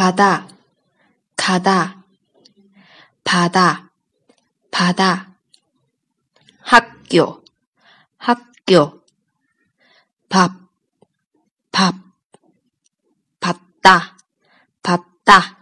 가다, 가다, 바다, 바다. 학교, 학교. 밥, 밥. 봤다, 봤다.